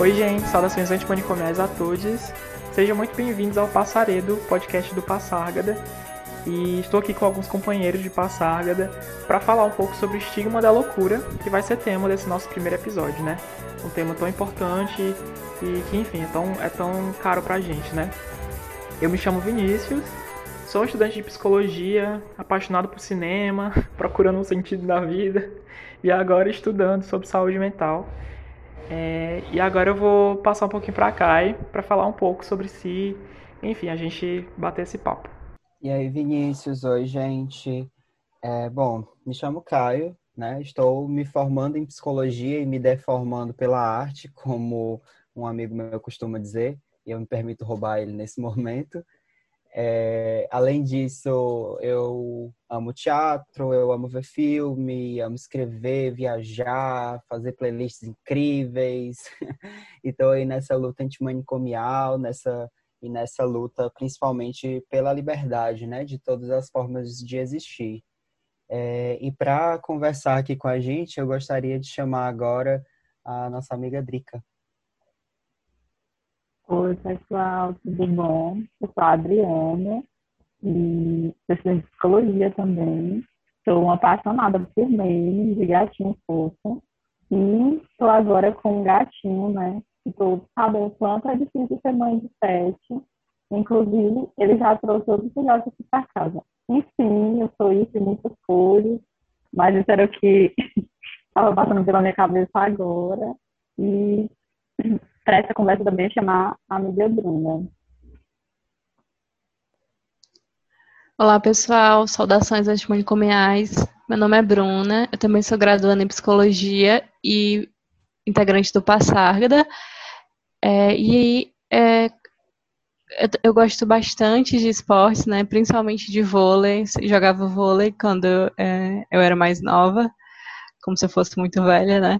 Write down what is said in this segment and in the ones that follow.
Oi, gente, saudações antimanicomiais a todos. Sejam muito bem-vindos ao Passaredo, podcast do Passárgada. E estou aqui com alguns companheiros de Passárgada para falar um pouco sobre o estigma da loucura, que vai ser tema desse nosso primeiro episódio, né? Um tema tão importante e que, enfim, é tão, é tão caro pra gente, né? Eu me chamo Vinícius, sou estudante de psicologia, apaixonado por cinema, procurando um sentido da vida e agora estudando sobre saúde mental. É, e agora eu vou passar um pouquinho para a Kai para falar um pouco sobre si, enfim, a gente bater esse papo. E aí, Vinícius, oi, gente. É, bom, me chamo Caio, né? Estou me formando em psicologia e me deformando pela arte, como um amigo meu costuma dizer, e eu me permito roubar ele nesse momento. É, além disso, eu amo teatro, eu amo ver filme, amo escrever, viajar, fazer playlists incríveis. e tô aí nessa luta antimanicomial, nessa e nessa luta principalmente pela liberdade, né, de todas as formas de existir. É, e para conversar aqui com a gente, eu gostaria de chamar agora a nossa amiga Drica. Oi, pessoal, tudo bom? Eu sou a Adriana e eu de psicologia também. Sou uma apaixonada por memes de gatinho fofo. E estou agora com um gatinho, né? Que todos sabem o quanto é difícil ser mãe de pet. Inclusive, ele já trouxe outros filhotes aqui para casa. Enfim, eu sou isso e muitas coisas, mas isso era o que estava passando pela minha cabeça agora. E para essa conversa também chamar a amiga Bruna. Olá, pessoal. Saudações antimanicomiais. Meu nome é Bruna. Eu também sou graduanda em psicologia e integrante do Passárgada. É, e é, eu, eu, gosto bastante de esportes, né? Principalmente de vôlei. Jogava vôlei quando é, eu era mais nova como se eu fosse muito velha, né?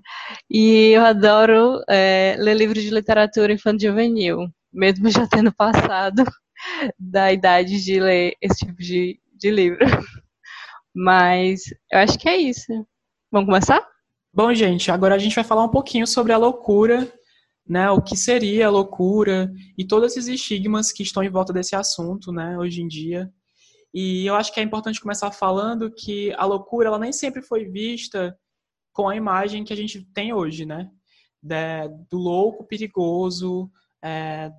E eu adoro é, ler livros de literatura infantil juvenil, mesmo já tendo passado da idade de ler esse tipo de, de livro. Mas eu acho que é isso. Vamos começar? Bom, gente, agora a gente vai falar um pouquinho sobre a loucura, né? O que seria a loucura e todos esses estigmas que estão em volta desse assunto, né? Hoje em dia. E eu acho que é importante começar falando que a loucura ela nem sempre foi vista com a imagem que a gente tem hoje, né? De, do louco perigoso, é,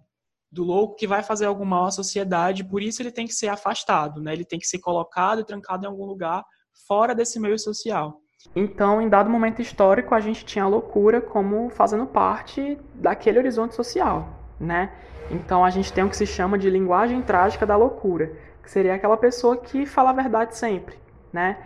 do louco que vai fazer algum mal à sociedade, por isso ele tem que ser afastado, né? Ele tem que ser colocado e trancado em algum lugar fora desse meio social. Então, em dado momento histórico, a gente tinha a loucura como fazendo parte daquele horizonte social, né? Então, a gente tem o que se chama de linguagem trágica da loucura, que seria aquela pessoa que fala a verdade sempre, né?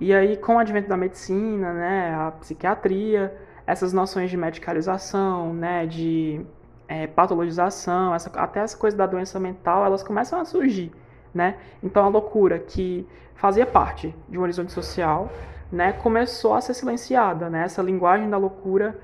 E aí, com o advento da medicina, né, a psiquiatria, essas noções de medicalização, né, de é, patologização, essa, até essa coisa da doença mental, elas começam a surgir, né? Então, a loucura que fazia parte de um horizonte social, né, começou a ser silenciada, né? Essa linguagem da loucura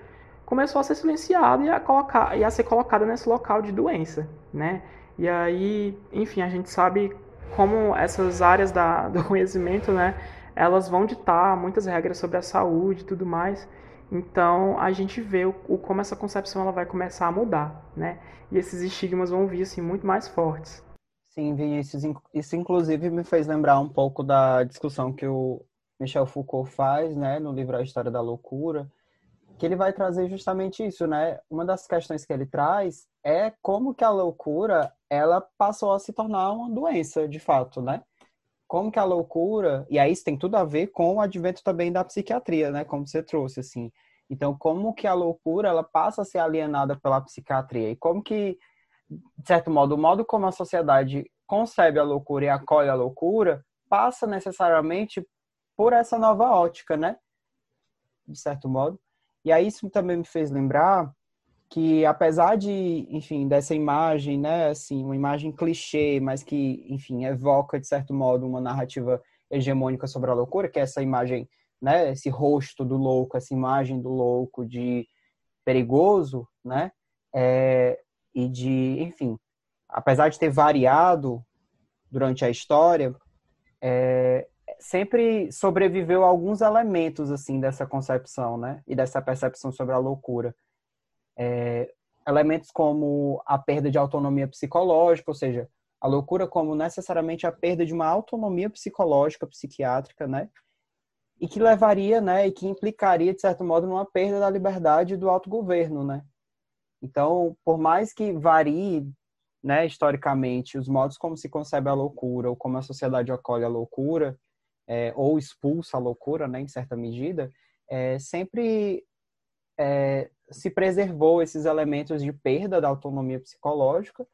começou a ser silenciada e a, colocar, e a ser colocada nesse local de doença, né? E aí, enfim, a gente sabe como essas áreas da, do conhecimento, né, elas vão ditar muitas regras sobre a saúde e tudo mais. Então a gente vê o, o, como essa concepção ela vai começar a mudar, né? E esses estigmas vão vir assim muito mais fortes. Sim, Vinícius, isso inclusive me fez lembrar um pouco da discussão que o Michel Foucault faz, né, no livro A História da Loucura, que ele vai trazer justamente isso, né? Uma das questões que ele traz é como que a loucura ela passou a se tornar uma doença, de fato, né? Como que a loucura, e aí isso tem tudo a ver com o advento também da psiquiatria, né, como você trouxe, assim. Então, como que a loucura, ela passa a ser alienada pela psiquiatria, e como que, de certo modo, o modo como a sociedade concebe a loucura e acolhe a loucura, passa necessariamente por essa nova ótica, né, de certo modo. E aí isso também me fez lembrar que apesar de, enfim, dessa imagem, né, assim, uma imagem clichê, mas que, enfim, evoca de certo modo uma narrativa hegemônica sobre a loucura, que é essa imagem, né, esse rosto do louco, essa imagem do louco de perigoso, né, é, e de, enfim, apesar de ter variado durante a história, é, sempre sobreviveu alguns elementos assim dessa concepção, né, e dessa percepção sobre a loucura É, elementos como a perda de autonomia psicológica, ou seja, a loucura como necessariamente a perda de uma autonomia psicológica, psiquiátrica, né? E que levaria, né, e que implicaria, de certo modo, numa perda da liberdade do autogoverno, né? Então, por mais que varie, né, historicamente, os modos como se concebe a loucura, ou como a sociedade acolhe a loucura, é, ou expulsa a loucura, né, em certa medida, é, sempre é, se preservou esses elementos de perda da autonomia psicológica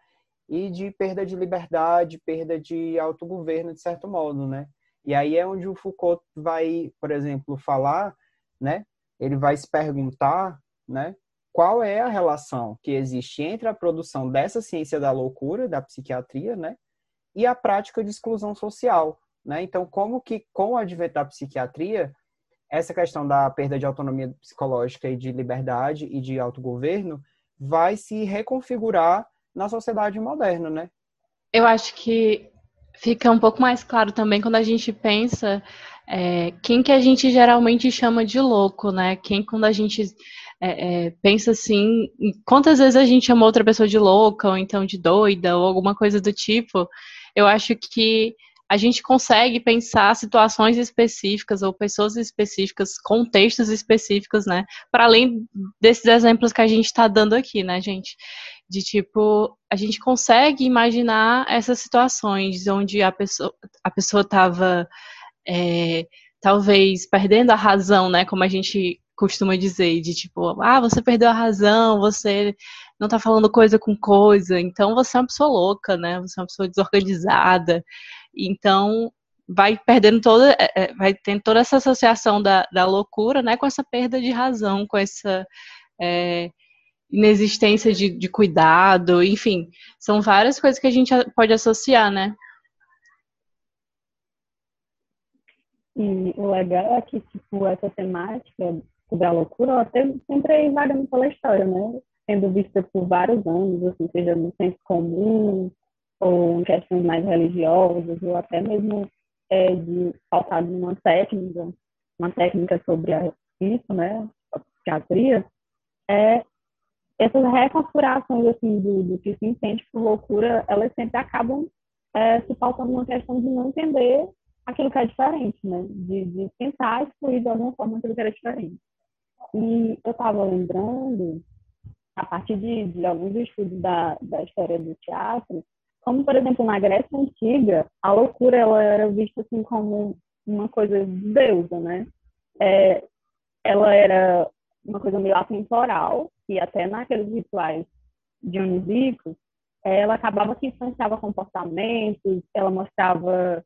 e de perda de liberdade, perda de autogoverno, de certo modo, né? E aí é onde o Foucault vai, por exemplo, falar, né? Ele vai se perguntar, né? Qual é a relação que existe entre a produção dessa ciência da loucura, da psiquiatria, né? E a prática de exclusão social, né? Então, como que com o advento da psiquiatria, essa questão da perda de autonomia psicológica e de liberdade e de autogoverno vai se reconfigurar na sociedade moderna, né? Eu acho que fica um pouco mais claro também quando a gente pensa é, quem que a gente geralmente chama de louco, né? Quem quando a gente é, é, pensa assim, quantas vezes a gente chama outra pessoa de louca ou então de doida ou alguma coisa do tipo, eu acho que a gente consegue pensar situações específicas ou pessoas específicas, contextos específicos, né? Para além desses exemplos que a gente está dando aqui, né, gente? De tipo, a gente consegue imaginar essas situações onde a pessoa a pessoa estava é, talvez perdendo a razão, né? Como a gente costuma dizer, de tipo, ah, você perdeu a razão, você não tá falando coisa com coisa, então você é uma pessoa louca, né? Você é uma pessoa desorganizada. Então, vai perdendo toda, é, é, vai tendo toda essa associação da, da loucura, né, com essa perda de razão, com essa é, inexistência de, de cuidado, enfim, são várias coisas que a gente pode associar, né? E o legal é que, tipo, essa temática da loucura, ela sempre é vagando pela história, né? Sendo vista por vários anos, assim, seja no senso comum, ou questões mais religiosas, ou até mesmo é, de faltado numa técnica, uma técnica sobre isso, né, a psiquiatria, é, essas reconfigurações assim, do, do que se entende por loucura, elas sempre acabam é, se pautando numa questão de não entender aquilo que é diferente, né? De, de tentar excluir de alguma forma aquilo que era diferente. E eu estava lembrando, a partir de, de alguns estudos da, da história do teatro, como, por exemplo, na Grécia Antiga, a loucura ela era vista assim como uma coisa de deusa, né? É, ela era uma coisa meio atemporal, e até naqueles rituais dionisíacos, ela acabava que influenciava comportamentos, ela mostrava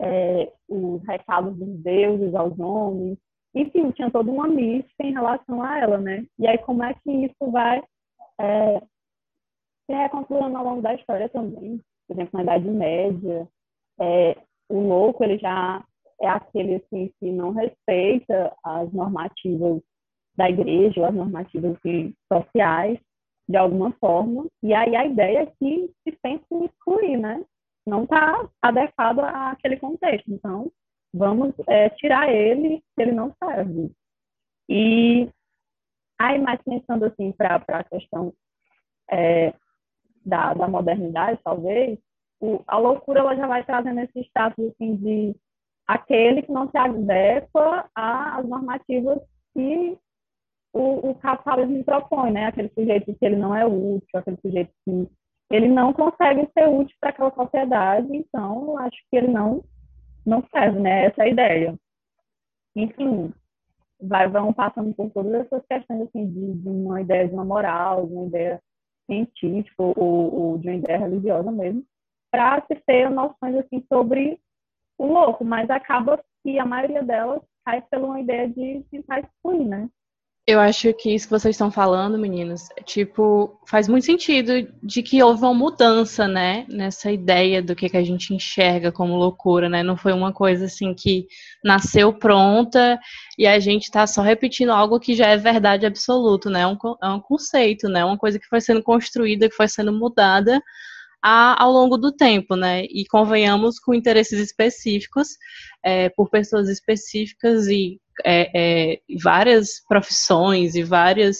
é, os recados dos deuses aos homens, enfim, tinha toda uma mística em relação a ela, né? E aí, como é que isso vai é, se reconstruindo ao longo da história também. Por exemplo, na Idade Média, é, o louco ele já é aquele assim, que não respeita as normativas da igreja ou as normativas assim, sociais de alguma forma. E aí a ideia é que se pensa em excluir, né? Não está adequado àquele contexto. Então, vamos é, tirar ele, ele não serve. E aí, mais pensando assim para a questão é, da, da modernidade, talvez, o, a loucura ela já vai trazendo esse status assim, de aquele que não se adequa às normativas que o, o capitalismo propõe, né? Aquele sujeito que ele não é útil, aquele sujeito que ele não consegue ser útil para aquela sociedade, então acho que ele não não serve, né? Essa é a ideia. Enfim, vai, vão passando por todas essas questões assim, de, de uma ideia de uma moral, de uma ideia científico ou, ou de uma ideia religiosa mesmo, para se ter noções assim sobre o louco, mas acaba que a maioria delas cai pela uma ideia de tentar excluir, né? Eu acho que isso que vocês estão falando, meninos, tipo, faz muito sentido de que houve uma mudança, né, nessa ideia do que, que a gente enxerga como loucura, né? Não foi uma coisa assim que nasceu pronta e a gente está só repetindo algo que já é verdade absoluta, né? É um, é um conceito, né? Uma coisa que foi sendo construída, que foi sendo mudada a, ao longo do tempo, né? E convenhamos com interesses específicos, é, por pessoas específicas e é, é, várias profissões e várias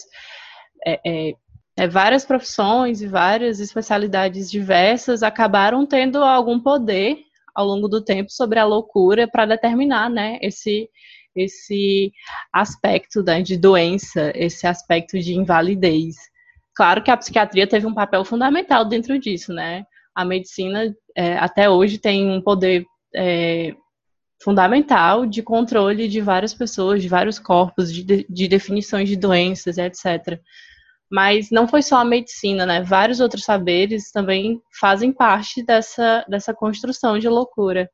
é, é, é, várias profissões e várias especialidades diversas acabaram tendo algum poder ao longo do tempo sobre a loucura para determinar, né, esse esse aspecto né, de doença, esse aspecto de invalidez. Claro que a psiquiatria teve um papel fundamental dentro disso, né? A medicina é, até hoje tem um poder é, fundamental de controle de várias pessoas, de vários corpos, de, de definições de doenças, etc. Mas não foi só a medicina, né? Vários outros saberes também fazem parte dessa, dessa construção de loucura.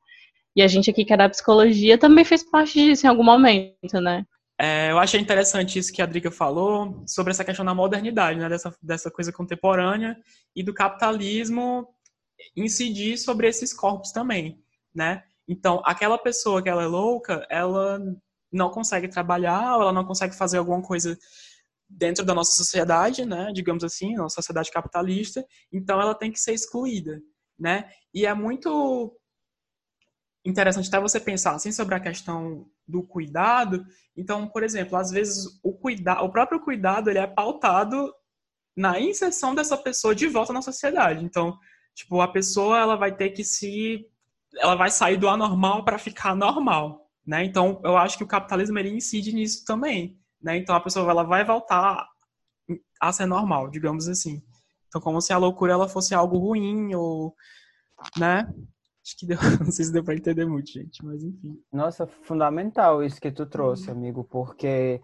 E a gente aqui que é da psicologia também fez parte disso em algum momento, né? É, eu achei interessante isso que a Drica falou sobre essa questão da modernidade, né? Dessa, dessa coisa contemporânea e do capitalismo incidir sobre esses corpos também, né? Então, aquela pessoa que ela é louca, ela não consegue trabalhar, ela não consegue fazer alguma coisa dentro da nossa sociedade, né, digamos assim, nossa sociedade capitalista, então ela tem que ser excluída, né? E é muito interessante até você pensar assim sobre a questão do cuidado. Então, por exemplo, às vezes o cuidado, o próprio cuidado, ele é pautado na inserção dessa pessoa de volta na sociedade. Então, tipo, a pessoa ela vai ter que se ela vai sair do anormal para ficar normal, né? Então, eu acho que o capitalismo ele incide nisso também né? Então a pessoa ela vai voltar a ser normal, digamos assim. Então como se a loucura ela fosse algo ruim ou, né? Acho que deu, não sei se deu para entender muito, gente, mas enfim. Nossa, fundamental isso que tu trouxe, uhum. amigo, porque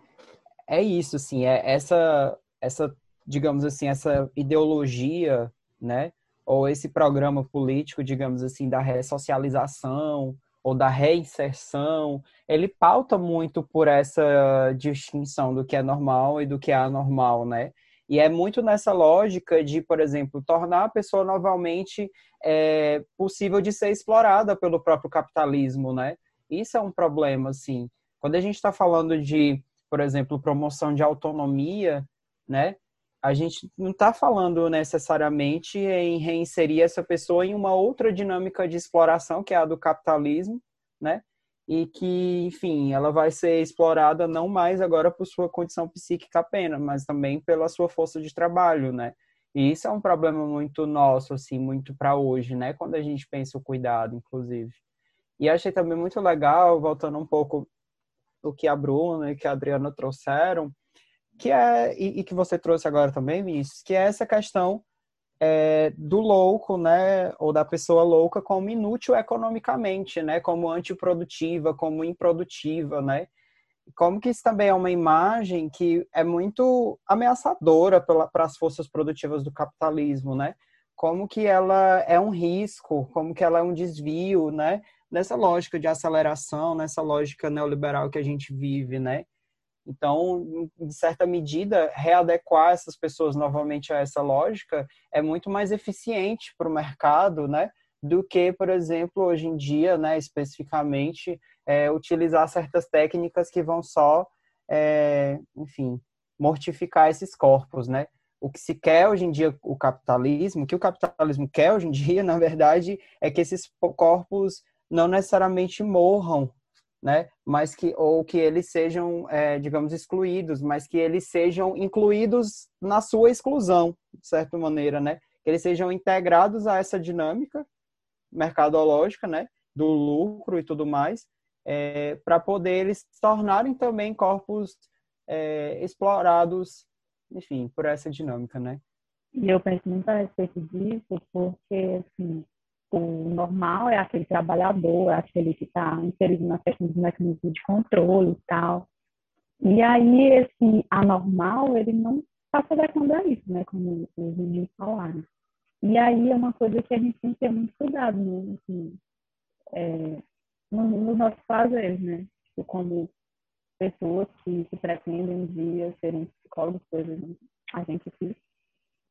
é isso, assim, é essa, essa, digamos assim, essa ideologia, né? Ou esse programa político, digamos assim, da ressocialização, ou da reinserção, ele pauta muito por essa distinção do que é normal e do que é anormal, né? E é muito nessa lógica de, por exemplo, tornar a pessoa novamente é, possível de ser explorada pelo próprio capitalismo, né? Isso é um problema, assim. Quando a gente está falando de, por exemplo, promoção de autonomia, né? A gente não está falando necessariamente em reinserir essa pessoa em uma outra dinâmica de exploração, que é a do capitalismo, né? E que, enfim, ela vai ser explorada não mais agora por sua condição psíquica apenas, mas também pela sua força de trabalho, né? E isso é um problema muito nosso, assim, muito para hoje, né? Quando a gente pensa o cuidado, inclusive. E achei também muito legal, voltando um pouco o que a Bruna e que a Adriana trouxeram, que é e, e, que você trouxe agora também, Vinícius, que é essa questão é, do louco, né, ou da pessoa louca como inútil economicamente, né, como antiprodutiva, como improdutiva, né, como que isso também é uma imagem que é muito ameaçadora para as forças produtivas do capitalismo, né, como que ela é um risco, como que ela é um desvio, né, nessa lógica de aceleração, nessa lógica neoliberal que a gente vive, né, então, em certa medida, readequar essas pessoas novamente a essa lógica é muito mais eficiente para o mercado, né? Do que, por exemplo, hoje em dia, né, especificamente, é, utilizar certas técnicas que vão só, é, enfim, mortificar esses corpos, né? O que se quer hoje em dia, o capitalismo, o que o capitalismo quer hoje em dia, na verdade, é que esses corpos não necessariamente morram, né? Mas que ou que eles sejam, é, digamos, excluídos, mas que eles sejam incluídos na sua exclusão, de certa maneira, né? Que eles sejam integrados a essa dinâmica mercadológica, né? Do lucro e tudo mais, é, para poder eles se tornarem também corpos é, explorados, enfim, por essa dinâmica, né? E eu penso muito a respeito disso, porque, assim, o normal é aquele trabalhador, é aquele que está inserido na questão dos mecanismos de controle e tal. E aí, esse anormal, ele não está se adequando a isso, né? Como os meninos falaram. E aí é uma coisa que a gente tem que ter muito cuidado, né? Assim, é, nos no nossos fazeres, né? Tipo, como pessoas que, que pretendem um dia serem psicólogos, coisas, a gente fica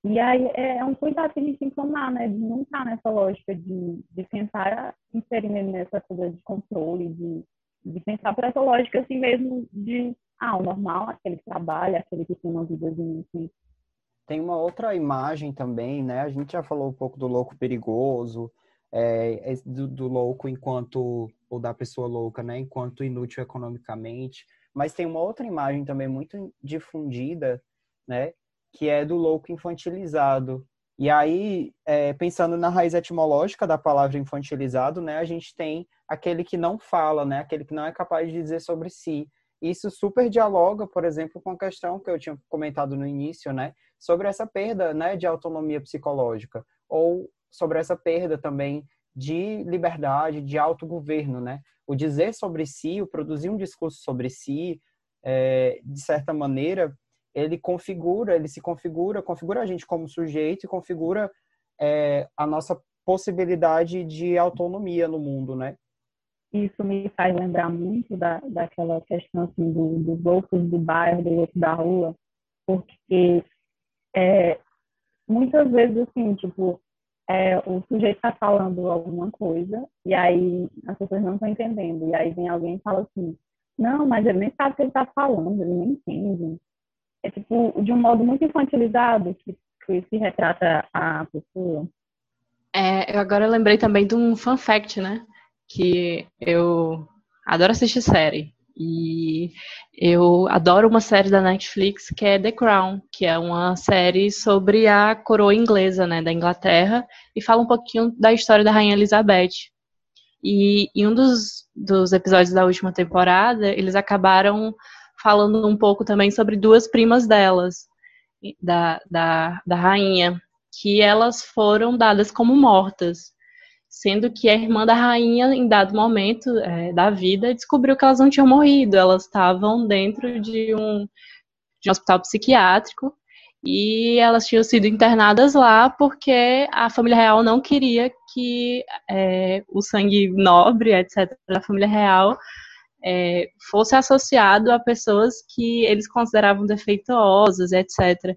e aí é, é um cuidado que a gente tem que tomar, né? De não estar nessa lógica de, de tentar inserir nessa coisa de controle, de, de pensar por essa lógica assim mesmo de, ah, o normal, aquele que trabalha, aquele que tem uma vida assim. Tem uma outra imagem também, né? A gente já falou um pouco do louco perigoso, é, do, do louco enquanto, ou da pessoa louca, né? Enquanto inútil economicamente. Mas tem uma outra imagem também muito difundida, né? Que é do louco infantilizado. E aí, é, pensando na raiz etimológica da palavra infantilizado, né, a gente tem aquele que não fala, né, aquele que não é capaz de dizer sobre si. Isso super dialoga, por exemplo, com a questão que eu tinha comentado no início, né, sobre essa perda, né, de autonomia psicológica ou sobre essa perda também de liberdade, de autogoverno, né? O dizer sobre si, o produzir um discurso sobre si, é, de certa maneira, ele configura, ele se configura, configura a gente como sujeito e configura é, a nossa possibilidade de autonomia no mundo, né? Isso me faz lembrar muito da, daquela questão assim, do, dos loucos do bairro, do louco da rua, porque é, muitas vezes, assim, tipo, é, o sujeito está falando alguma coisa e aí as pessoas não estão entendendo. E aí vem alguém e fala assim, não, mas ele nem sabe o que ele está falando, ele nem entende é tipo de um modo muito infantilizado que, que se retrata a pessoa. É, eu agora lembrei também de um fun fact, né? Que eu adoro assistir série. E eu adoro uma série da Netflix que é The Crown, que é uma série sobre a coroa inglesa, né, da Inglaterra, e fala um pouquinho da história da Rainha Elizabeth. E em um dos, dos episódios da última temporada, eles acabaram falando um pouco também sobre duas primas delas, da, da, da rainha, que elas foram dadas como mortas, sendo que a irmã da rainha, em dado momento é, da vida, descobriu que elas não tinham morrido, elas estavam dentro de um, de um hospital psiquiátrico e elas tinham sido internadas lá porque a família real não queria que é, o sangue nobre, etc., da família real é, fosse associado a pessoas que eles consideravam defeituosas, etc.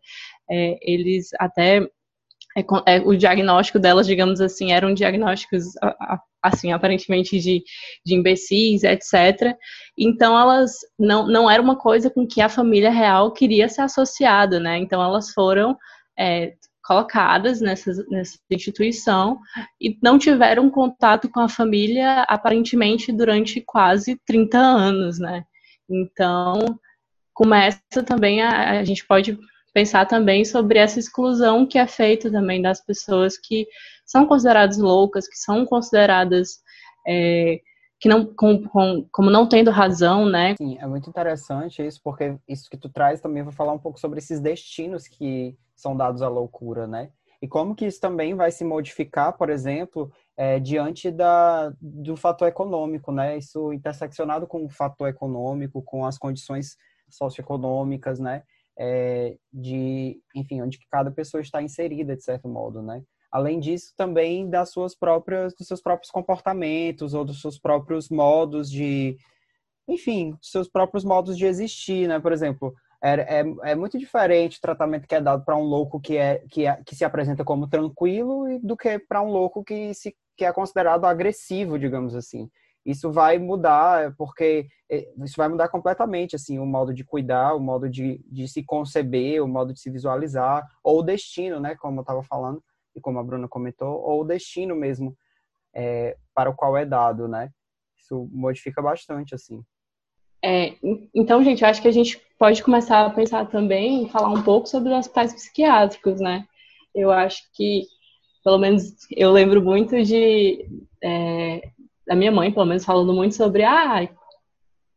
É, eles até é, é, o diagnóstico delas, digamos assim, eram diagnósticos assim aparentemente de, de imbecis, etc. Então elas não não era uma coisa com que a família real queria ser associada, né? Então elas foram é, colocadas nessa, nessa instituição e não tiveram contato com a família aparentemente durante quase 30 anos, né? Então, começa também a, a gente pode pensar também sobre essa exclusão que é feita também das pessoas que são consideradas loucas, que são consideradas é, que não com, com, como não tendo razão, né? Sim, é muito interessante isso, porque isso que tu traz também vou falar um pouco sobre esses destinos que são dados à loucura, né? E como que isso também vai se modificar, por exemplo, é, diante da, do fator econômico, né? Isso interseccionado com o fator econômico, com as condições socioeconômicas, né? É, de, enfim, onde cada pessoa está inserida, de certo modo, né? Além disso, também das suas próprias, dos seus próprios comportamentos ou dos seus próprios modos de, enfim, dos seus próprios modos de existir, né? Por exemplo, é, é, é muito diferente o tratamento que é dado para um louco que, é, que, é, que se apresenta como tranquilo do que para um louco que, se, que é considerado agressivo, digamos assim. Isso vai mudar, porque é, isso vai mudar completamente, assim, o modo de cuidar, o modo de, de se conceber, o modo de se visualizar, ou o destino, né, como eu estava falando, e como a Bruna comentou, ou o destino mesmo é, para o qual é dado, né? Isso modifica bastante, assim. É, então, gente, eu acho que a gente pode começar a pensar também, falar um pouco sobre os hospitais psiquiátricos, né? Eu acho que, pelo menos, eu lembro muito de é, da minha mãe, pelo menos, falando muito sobre, ah,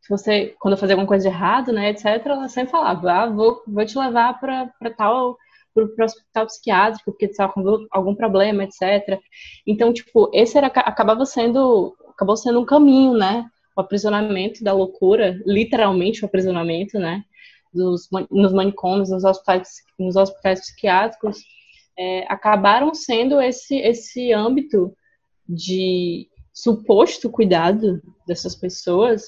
você, quando eu fazia alguma coisa de errado, né, etc., ela sempre falava, ah, vou, vou te levar para tal para o hospital psiquiátrico, porque estava com algum problema, etc. Então, tipo, esse era, acabava sendo, acabou sendo um caminho, né? O aprisionamento da loucura, literalmente o aprisionamento, né? Dos, nos manicômios, nos hospitais, nos hospitais psiquiátricos, é, acabaram sendo esse, esse âmbito de suposto cuidado dessas pessoas,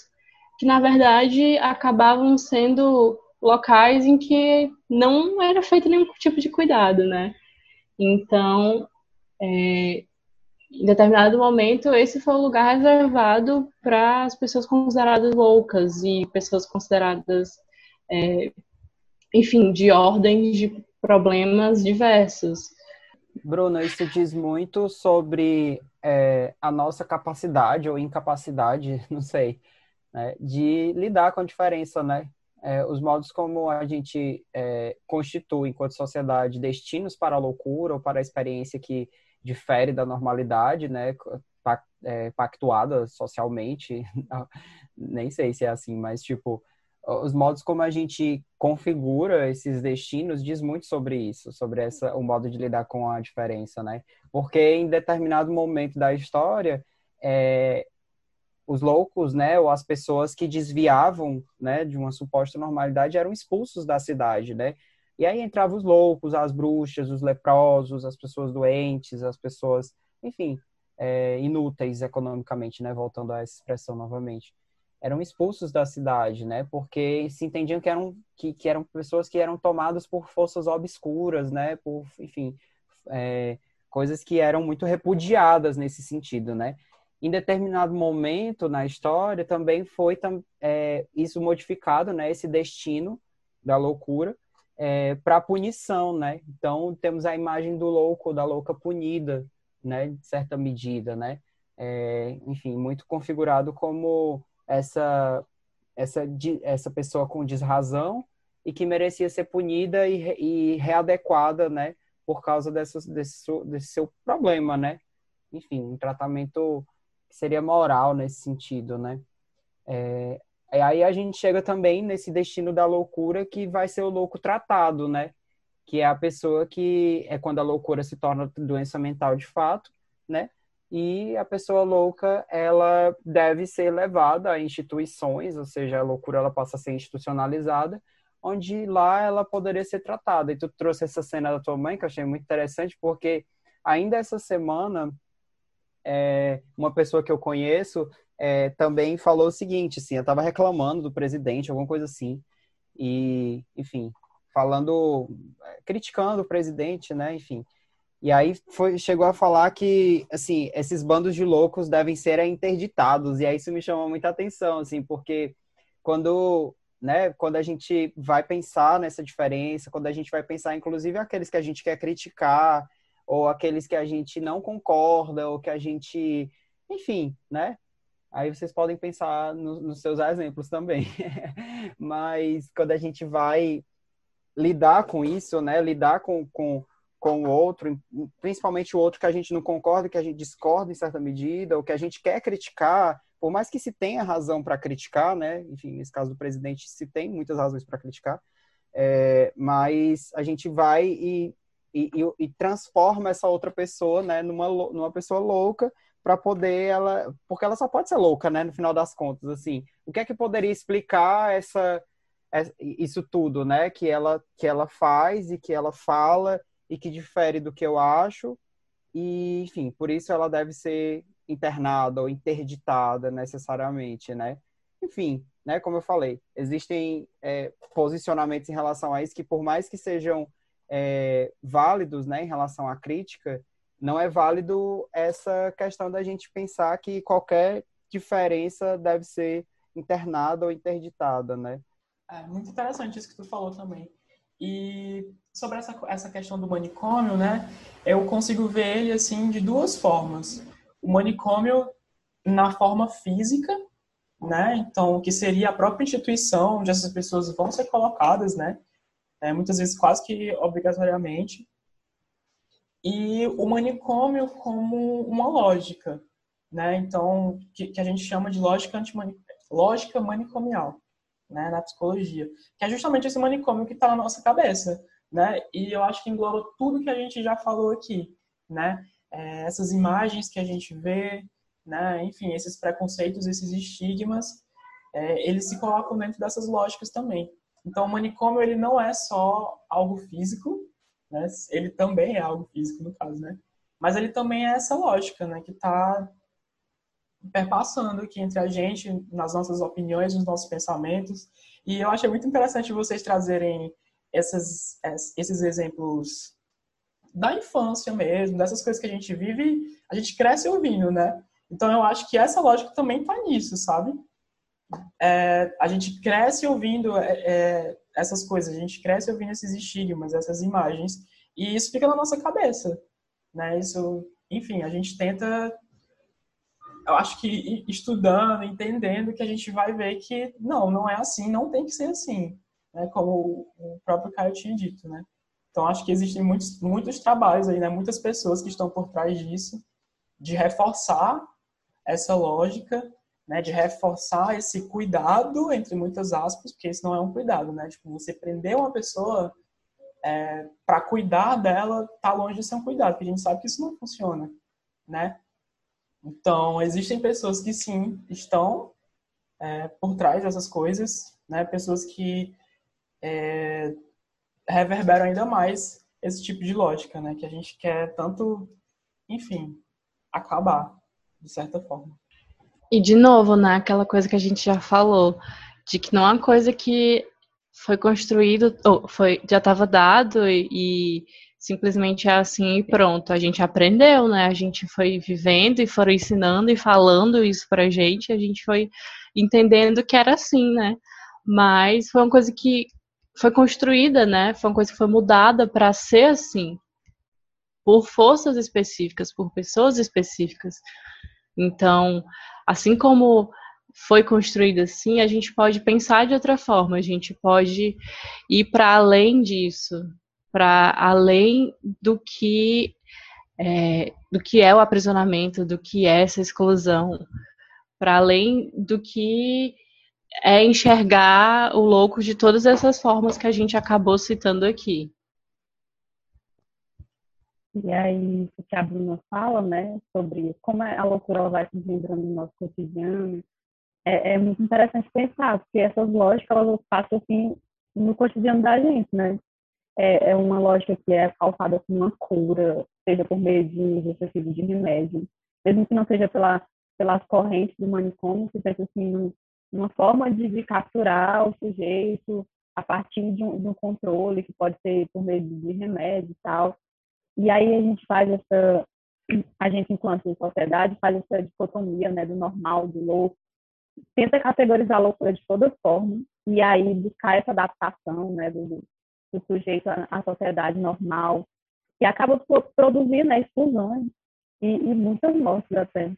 que na verdade acabavam sendo locais em que não era feito nenhum tipo de cuidado, né? Então, é, em determinado momento, esse foi o lugar reservado para as pessoas consideradas loucas e pessoas consideradas, é, enfim, de ordens de problemas diversos. Bruno, isso diz muito sobre é, a nossa capacidade ou incapacidade, não sei, né, de lidar com a diferença, né? É, os modos como a gente é, constitui, enquanto sociedade, destinos para a loucura ou para a experiência que difere da normalidade, né, é, pactuada socialmente, nem sei se é assim, mas tipo, os modos como a gente configura esses destinos diz muito sobre isso, sobre essa, o modo de lidar com a diferença, né? Porque em determinado momento da história, é, os loucos, né, ou as pessoas que desviavam, né, de uma suposta normalidade eram expulsos da cidade, né? E aí entravam os loucos, as bruxas, os leprosos, as pessoas doentes, as pessoas, enfim, é, inúteis economicamente, né, voltando a essa expressão novamente. Eram expulsos da cidade, né, porque se entendiam que eram que, que eram pessoas que eram tomadas por forças obscuras, né, por, enfim, é, coisas que eram muito repudiadas nesse sentido, né? Em determinado momento na história também foi é, isso modificado, né? Esse destino da loucura é, para punição, né? Então temos a imagem do louco, da louca punida, né? De certa medida, né? É, enfim, muito configurado como essa essa essa pessoa com desrazão e que merecia ser punida e, e readequada, né? Por causa desse, desse seu problema, né? Enfim, um tratamento seria moral nesse sentido, né? É, aí a gente chega também nesse destino da loucura que vai ser o louco tratado, né? Que é a pessoa que é quando a loucura se torna doença mental de fato, né? E a pessoa louca, ela deve ser levada a instituições, ou seja, a loucura ela passa a ser institucionalizada, onde lá ela poderia ser tratada. E tu trouxe essa cena da tua mãe que eu achei muito interessante, porque ainda essa semana é, uma pessoa que eu conheço é, também falou o seguinte, assim, eu estava reclamando do presidente, alguma coisa assim, e, enfim, falando, criticando o presidente, né, enfim. E aí foi, chegou a falar que, assim, esses bandos de loucos devem ser interditados, e aí isso me chamou muita atenção, assim, porque quando, né, quando a gente vai pensar nessa diferença, quando a gente vai pensar, inclusive, aqueles que a gente quer criticar, ou aqueles que a gente não concorda, ou que a gente, enfim, né? Aí vocês podem pensar no, nos seus exemplos também. Mas quando a gente vai lidar com isso, né? Lidar com, com, com o outro, principalmente o outro que a gente não concorda, que a gente discorda em certa medida, ou que a gente quer criticar, por mais que se tenha razão para criticar, né? Enfim, nesse caso do presidente, se tem muitas razões para criticar, é, mas a gente vai e e, e, e transforma essa outra pessoa, né, numa, numa pessoa louca para poder ela, porque ela só pode ser louca, né, no final das contas, assim. O que é que poderia explicar essa isso tudo, né, que ela que ela faz e que ela fala e que difere do que eu acho e, enfim, por isso ela deve ser internada ou interditada necessariamente, né? Enfim, né, como eu falei, existem é, posicionamentos em relação a isso que, por mais que sejam é, válidos né, em relação à crítica, não é válido essa questão da gente pensar que qualquer diferença deve ser internada ou interditada, né? É muito interessante isso que tu falou também. E sobre essa, essa questão do manicômio, né? Eu consigo ver ele assim de duas formas. O manicômio na forma física, né? Então, que seria a própria instituição onde essas pessoas vão ser colocadas, né? É, muitas vezes quase que obrigatoriamente, e o manicômio como uma lógica, né? Então, que, que a gente chama de lógica, lógica manicomial, né? Na psicologia, que é justamente esse manicômio que está na nossa cabeça, né? E eu acho que engloba tudo que a gente já falou aqui, né? É, essas imagens que a gente vê, né? Enfim, esses preconceitos, esses estigmas, é, eles se colocam dentro dessas lógicas também. Então, o manicômio ele não é só algo físico, né? Ele também é algo físico no caso, né? Mas ele também é essa lógica, né? Que está perpassando aqui entre a gente, nas nossas opiniões, nos nossos pensamentos. E eu achei muito interessante vocês trazerem essas, esses exemplos da infância mesmo, dessas coisas que a gente vive, a gente cresce ouvindo, né? Então eu acho que essa lógica também está nisso, sabe? É, a gente cresce ouvindo é, é, essas coisas, a gente cresce ouvindo esses estigmas, essas imagens, e isso fica na nossa cabeça, né? Isso, enfim, a gente tenta eu acho que estudando, entendendo, que a gente vai ver que não, não é assim, não tem que ser assim, né? Como o próprio Caio tinha dito, né? Então acho que existem muitos, muitos trabalhos aí, né? Muitas pessoas que estão por trás disso, de reforçar essa lógica, né? De reforçar esse cuidado entre muitas aspas, porque isso não é um cuidado, né? Tipo, você prender uma pessoa é, para cuidar dela, tá longe de ser um cuidado, porque a gente sabe que isso não funciona, né? Então, existem pessoas que sim estão é, por trás dessas coisas, né? Pessoas que é, reverberam ainda mais esse tipo de lógica, né? Que a gente quer tanto, enfim, acabar de certa forma. E de novo, né? Aquela coisa que a gente já falou, de que não é uma coisa que foi construído, ou foi já estava dado e, e simplesmente é assim e pronto. A gente aprendeu, né? A gente foi vivendo e foram ensinando e falando isso pra gente, a gente foi entendendo que era assim, né? Mas foi uma coisa que foi construída, né? Foi uma coisa que foi mudada para ser assim, por forças específicas, por pessoas específicas. Então, assim como foi construída assim, a gente pode pensar de outra forma, a gente pode ir para além disso, para além do que é, do que é o aprisionamento, do que é essa exclusão, para além do que é enxergar o louco de todas essas formas que a gente acabou citando aqui. E aí, o que a Bruna fala, né, sobre como a loucura vai se desenvolvendo no nosso cotidiano, é, é, muito interessante pensar, porque essas lógicas, elas passam, assim, no cotidiano da gente, né? é, é uma lógica que é calçada assim, uma cura, seja por meio de uso excessivo de remédio, mesmo que não seja pela, pelas correntes do manicômio, seja assim, uma forma de, de, capturar o sujeito a partir de um, de um, controle, que pode ser por meio de remédio e tal. E aí a gente faz essa, a gente enquanto sociedade faz essa dicotomia, né, do normal, do louco, tenta categorizar a loucura de toda forma, e aí buscar essa adaptação, né, do, do sujeito à sociedade normal, que acaba produzindo né, exclusões e, e muitas mortes até.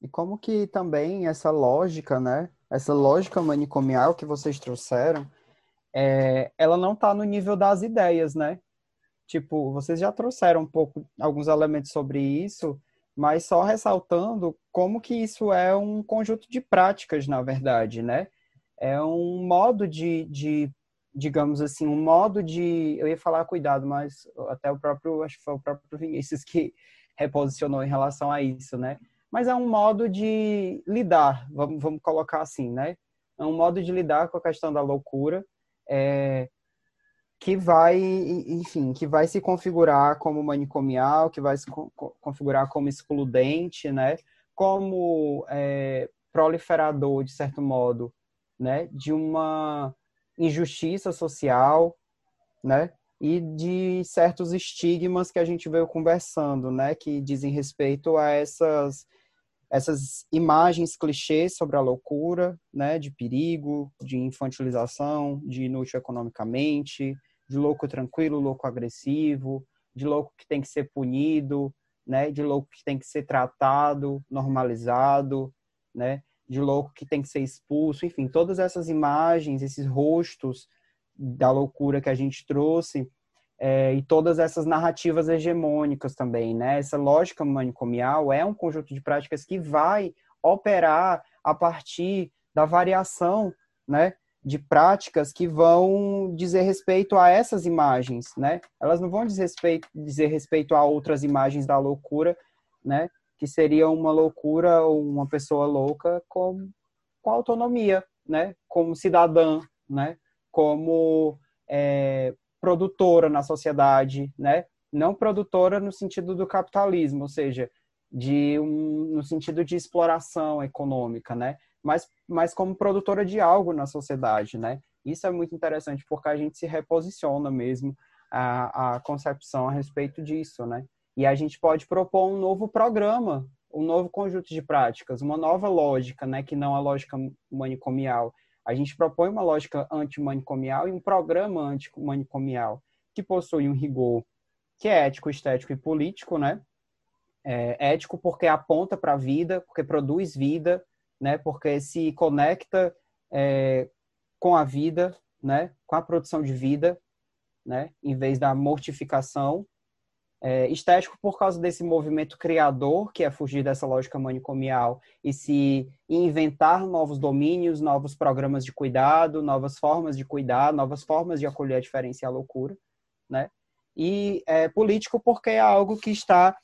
E como que também essa lógica, né, essa lógica manicomial que vocês trouxeram, é, ela não está no nível das ideias, né? Tipo, vocês já trouxeram um pouco, alguns elementos sobre isso, mas só ressaltando como que isso é um conjunto de práticas, na verdade, né? É um modo de, de digamos assim, um modo de, eu ia falar cuidado, mas até o próprio, acho que foi o próprio Vinícius que reposicionou em relação a isso, né? Mas é um modo de lidar, vamos, vamos colocar assim, né? É um modo de lidar com a questão da loucura, é, que vai, enfim, que vai se configurar como manicomial, que vai se configurar como excludente, né? Como é, proliferador, de certo modo, né? De uma injustiça social, né? E de certos estigmas que a gente veio conversando, né? Que dizem respeito a essas essas imagens clichês sobre a loucura, né, de perigo, de infantilização, de inútil economicamente, de louco tranquilo, louco agressivo, de louco que tem que ser punido, né? De louco que tem que ser tratado, normalizado, né? De louco que tem que ser expulso, enfim, todas essas imagens, esses rostos da loucura que a gente trouxe é, e todas essas narrativas hegemônicas também, né? Essa lógica manicomial é um conjunto de práticas que vai operar a partir da variação, né? de práticas que vão dizer respeito a essas imagens, né? Elas não vão dizer respeito, dizer respeito a outras imagens da loucura, né? Que seria uma loucura ou uma pessoa louca com, com autonomia, né? Como cidadã, né? Como é, produtora na sociedade, né? Não produtora no sentido do capitalismo, ou seja, de um, no sentido de exploração econômica, né? mas, mas como produtora de algo na sociedade, né? Isso é muito interessante porque a gente se reposiciona mesmo a, a concepção a respeito disso, né? E a gente pode propor um novo programa, um novo conjunto de práticas, uma nova lógica, né? Que não a lógica manicomial. A gente propõe uma lógica antimanicomial e um programa antimanicomial que possui um rigor, que é ético, estético e político, né? É, ético porque aponta para a vida, porque produz vida, né? Porque se conecta é, com a vida, né? Com a produção de vida, né? Em vez da mortificação. É, estético por causa desse movimento criador, que é fugir dessa lógica manicomial e se inventar novos domínios, novos programas de cuidado, novas formas de cuidar, novas formas de acolher a diferença e a loucura, né? E é, político porque é algo que está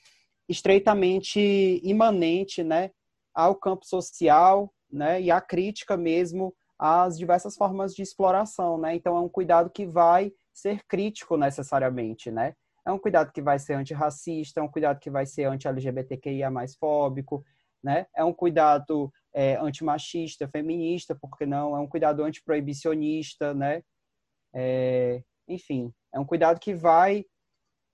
estreitamente imanente, né, ao campo social, né, e à crítica mesmo às diversas formas de exploração, né? Então é um cuidado que vai ser crítico necessariamente, né? É um cuidado que vai ser antirracista, é um cuidado que vai ser anti-LGBTQIA mais fóbico, né? É um cuidado é, antimachista, feminista, por que não? É um cuidado antiproibicionista, né? É, enfim, é um cuidado que vai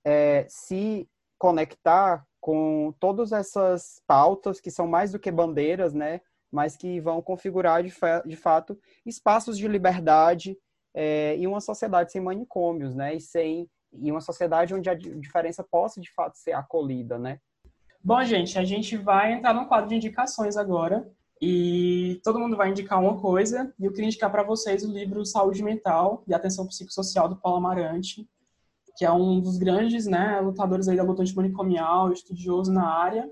é, se conectar com todas essas pautas que são mais do que bandeiras, né? Mas que vão configurar de, fa de fato espaços de liberdade é, e uma sociedade sem manicômios, né? E sem e uma sociedade onde a diferença possa de fato ser acolhida, né? Bom, gente, a gente vai entrar no quadro de indicações agora e todo mundo vai indicar uma coisa e eu queria indicar para vocês o livro Saúde Mental e Atenção Psicossocial do Paulo Amarante, que é um dos grandes, né, lutadores aí da luta antimanicomial, estudioso na área.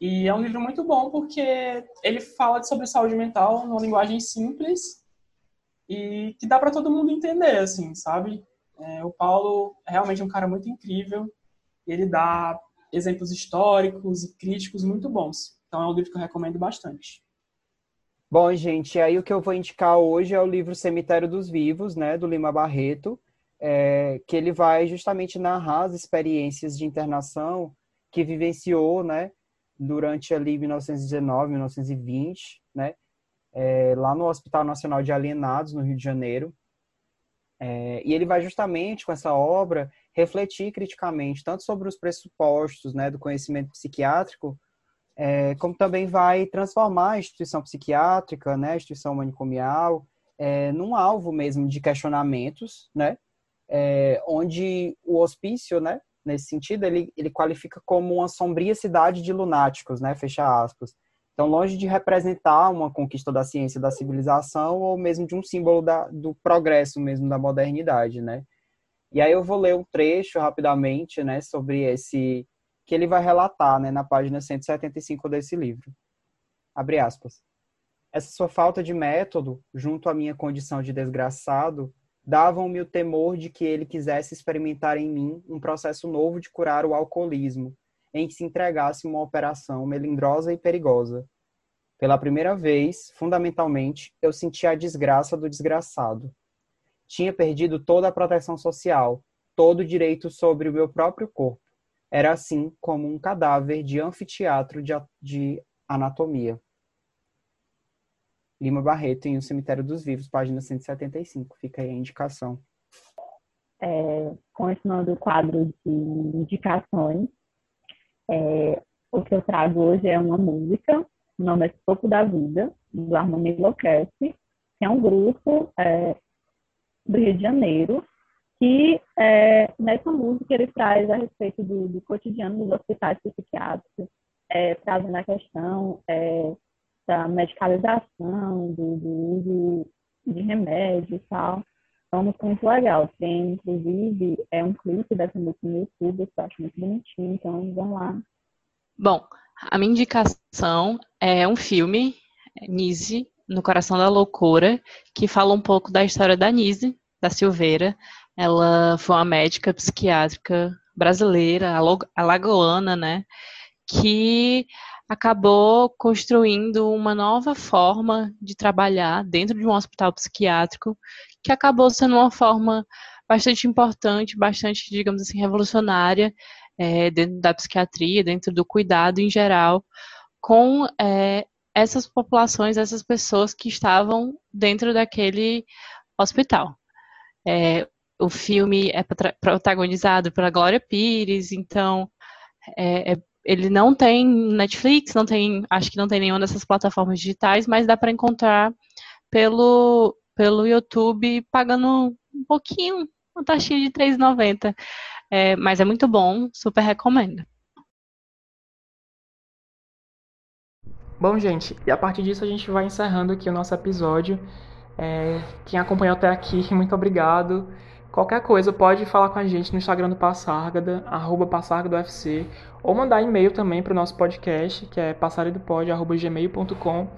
E é um livro muito bom porque ele fala sobre saúde mental numa linguagem simples e que dá para todo mundo entender, assim, sabe? É, o Paulo é realmente um cara muito incrível. Ele dá exemplos históricos e críticos muito bons. Então é um livro que eu recomendo bastante. Bom, gente, aí o que eu vou indicar hoje é o livro Cemitério dos Vivos, né, do Lima Barreto, é, que ele vai justamente narrar as experiências de internação que vivenciou, né, durante ali 1919, 1920, né, é, lá no Hospital Nacional de Alienados, no Rio de Janeiro. É, e ele vai justamente com essa obra refletir criticamente tanto sobre os pressupostos né, do conhecimento psiquiátrico, é, como também vai transformar a instituição psiquiátrica, né, a instituição manicomial, é, num alvo mesmo de questionamentos, né, é, onde o hospício, né, nesse sentido, ele, ele qualifica como uma sombria cidade de lunáticos, né, fecha aspas. Então, longe de representar uma conquista da ciência da civilização, ou mesmo de um símbolo da, do progresso mesmo da modernidade, né? E aí eu vou ler um trecho rapidamente, né, sobre esse que ele vai relatar, né, na página 175 desse livro. Abre aspas. Essa sua falta de método, junto à minha condição de desgraçado, davam-me o temor de que ele quisesse experimentar em mim um processo novo de curar o alcoolismo, em que se entregasse uma operação melindrosa e perigosa. Pela primeira vez, fundamentalmente, eu senti a desgraça do desgraçado. Tinha perdido toda a proteção social, todo o direito sobre o meu próprio corpo. Era assim como um cadáver de anfiteatro de, de anatomia. Lima Barreto, em O Cemitério dos Vivos, página 175. Fica aí a indicação. É, continuando o quadro de indicações, é, o que eu trago hoje é uma música, o nome é Topo da Vida, do Harmonia Enlouquece, que é um grupo é, do Rio de Janeiro, que é, nessa música ele traz a respeito do, do cotidiano dos hospitais psiquiátricos, é, trazendo a questão é, da medicalização, do, do, uso de remédio e tal. É uma música muito legal. Tem, inclusive, é um clipe dessa música no YouTube, que eu acho muito bonitinho, então vamos lá. Bom, a minha indicação é um filme, Nise, No Coração da Loucura, que fala um pouco da história da Nise, da Silveira. Ela foi uma médica psiquiátrica brasileira, alagoana, né? Que acabou construindo uma nova forma de trabalhar dentro de um hospital psiquiátrico, que acabou sendo uma forma bastante importante, bastante, digamos assim, revolucionária é, dentro da psiquiatria, dentro do cuidado em geral, com é, essas populações, essas pessoas que estavam dentro daquele hospital. É, o filme é protagonizado pela Glória Pires, então é, é ele não tem Netflix, não tem, acho que não tem nenhuma dessas plataformas digitais, mas dá para encontrar pelo, pelo YouTube pagando um pouquinho, uma taxinha de R$3,90. É, mas é muito bom, super recomendo. Bom, gente, e a partir disso a gente vai encerrando aqui o nosso episódio. É, quem acompanhou até aqui, muito obrigado. Qualquer coisa, pode falar com a gente no Instagram do Passárgada, arroba ou mandar e-mail também para o nosso podcast, que é passaredopod.gmail.com.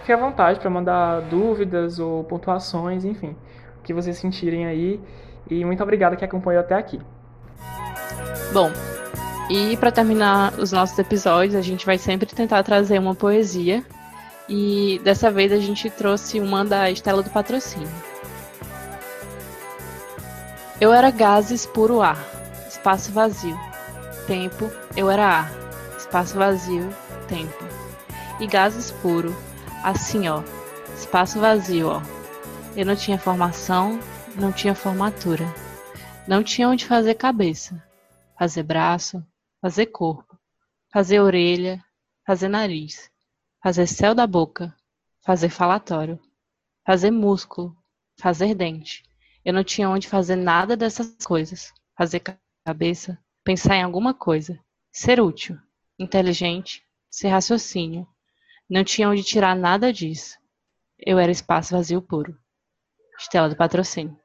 Fique à vontade para mandar dúvidas ou pontuações, enfim, o que vocês sentirem aí. E muito obrigado que acompanhou até aqui. Bom, e para terminar os nossos episódios, a gente vai sempre tentar trazer uma poesia. E dessa vez a gente trouxe uma da Estela do Patrocínio. Eu era gases puro ar, espaço vazio. Tempo, eu era ar, espaço vazio, tempo. E gases puro, assim ó, espaço vazio ó. Eu não tinha formação, não tinha formatura. Não tinha onde fazer cabeça, fazer braço, fazer corpo, fazer orelha, fazer nariz, fazer céu da boca, fazer falatório, fazer músculo, fazer dente eu não tinha onde fazer nada dessas coisas. Fazer cabeça, pensar em alguma coisa, ser útil, inteligente, ser raciocínio. Não tinha onde tirar nada disso. Eu era espaço vazio puro. Estela do patrocínio.